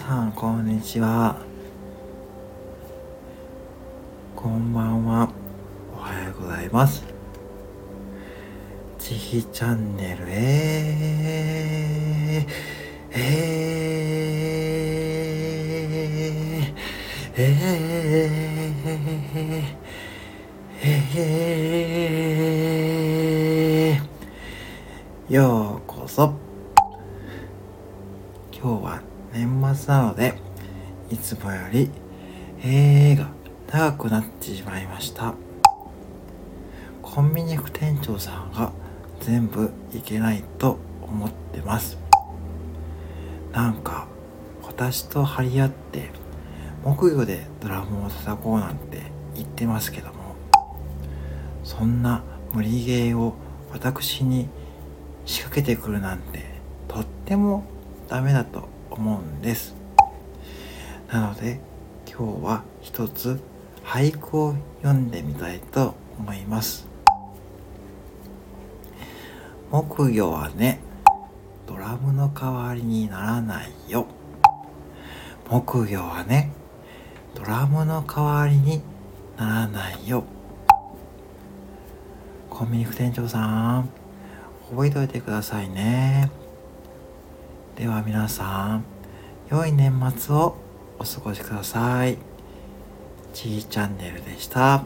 さん、こんにちは。こんばんは。おはようございます。ちひチャンネルへええー、えー、えー、ようこそ。今日は年末なので、いつもより、えーが長くなってしまいました。コンビニ副店長さんが全部いけないと思ってます。なんか、私と張り合って、木魚でドラムを叩こうなんて言ってますけども、そんな無理ゲーを私に仕掛けてくるなんて、とってもダメだと思うんです。なので今日は一つ俳句を読んでみたいと思います。木魚はね、ドラムの代わりにならないよ。木魚はね、ドラムの代わりにならないよ。コンビニ副店長さん、覚えておいてくださいね。では皆さん、良い年末をお過ごしください。ちーチャンネルでした。